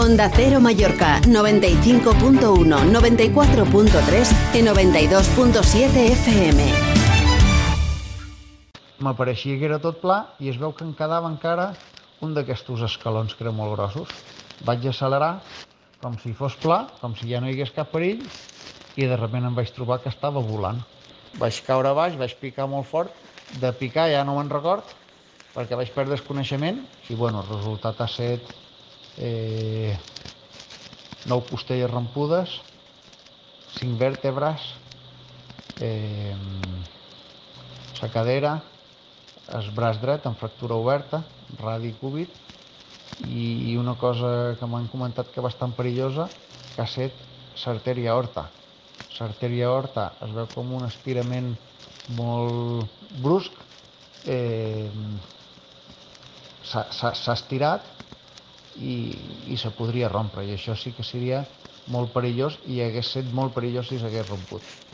Onda Cero Mallorca, 95.1, 94.3 i 92.7 FM. M'apareixia que era tot pla i es veu que em quedava encara un d'aquests escalons que eren molt grossos. Vaig accelerar com si fos pla, com si ja no hi hagués cap perill, i de sobte em vaig trobar que estava volant. Vaig caure baix, vaig picar molt fort, de picar ja no me'n record, perquè vaig perdre el coneixement, i bueno, el resultat ha set eh, nou costelles rompudes, cinc vèrtebres, eh, la cadera, el braç dret amb fractura oberta, radi cúbit, i, una cosa que m'han comentat que bastant perillosa, que ha set l'artèria aorta. L'artèria aorta es veu com un estirament molt brusc, eh, s'ha estirat i, i se podria rompre, i això sí que seria molt perillós i hagués set molt perillós si s'hagués romput.